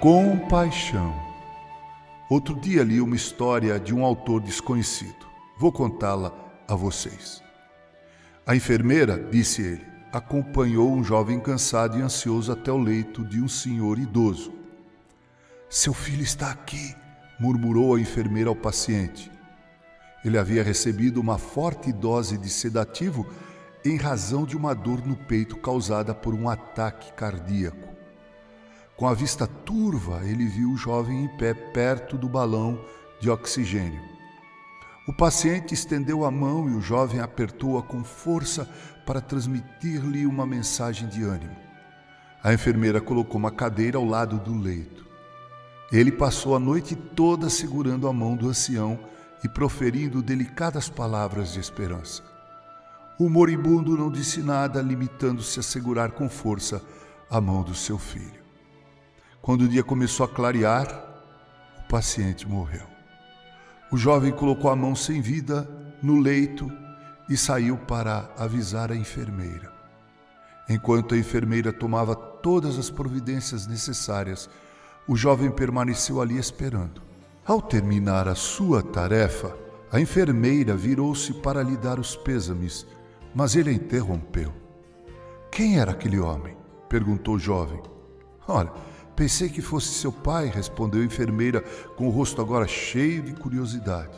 Compaixão. Outro dia li uma história de um autor desconhecido. Vou contá-la a vocês. A enfermeira, disse ele, acompanhou um jovem cansado e ansioso até o leito de um senhor idoso. Seu filho está aqui, murmurou a enfermeira ao paciente. Ele havia recebido uma forte dose de sedativo em razão de uma dor no peito causada por um ataque cardíaco. Com a vista turva, ele viu o jovem em pé perto do balão de oxigênio. O paciente estendeu a mão e o jovem apertou-a com força para transmitir-lhe uma mensagem de ânimo. A enfermeira colocou uma cadeira ao lado do leito. Ele passou a noite toda segurando a mão do ancião e proferindo delicadas palavras de esperança. O moribundo não disse nada, limitando-se a segurar com força a mão do seu filho. Quando o dia começou a clarear, o paciente morreu. O jovem colocou a mão sem vida no leito e saiu para avisar a enfermeira. Enquanto a enfermeira tomava todas as providências necessárias, o jovem permaneceu ali esperando. Ao terminar a sua tarefa, a enfermeira virou-se para lhe dar os pêsames, mas ele a interrompeu. Quem era aquele homem? perguntou o jovem. Olha, Pensei que fosse seu pai, respondeu a enfermeira, com o rosto agora cheio de curiosidade.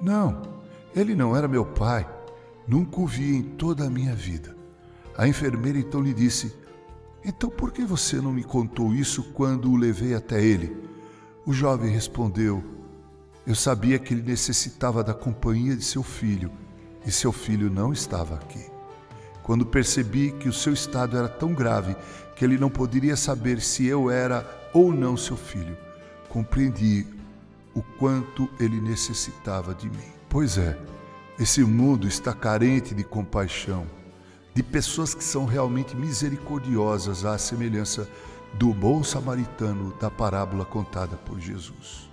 Não, ele não era meu pai. Nunca o vi em toda a minha vida. A enfermeira então lhe disse: Então por que você não me contou isso quando o levei até ele? O jovem respondeu: Eu sabia que ele necessitava da companhia de seu filho e seu filho não estava aqui. Quando percebi que o seu estado era tão grave que ele não poderia saber se eu era ou não seu filho, compreendi o quanto ele necessitava de mim. Pois é, esse mundo está carente de compaixão, de pessoas que são realmente misericordiosas à semelhança do bom samaritano da parábola contada por Jesus.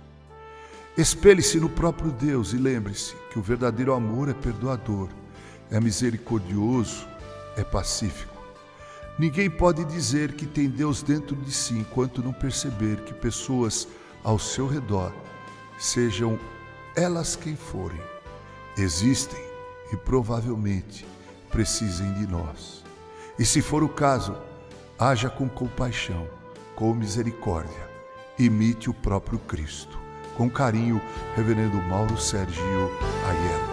Espelhe-se no próprio Deus e lembre-se que o verdadeiro amor é perdoador, é misericordioso, é pacífico. Ninguém pode dizer que tem Deus dentro de si enquanto não perceber que pessoas ao seu redor, sejam elas quem forem, existem e provavelmente precisem de nós. E se for o caso, haja com compaixão, com misericórdia, imite o próprio Cristo. Com carinho, Reverendo Mauro Sérgio Aiello.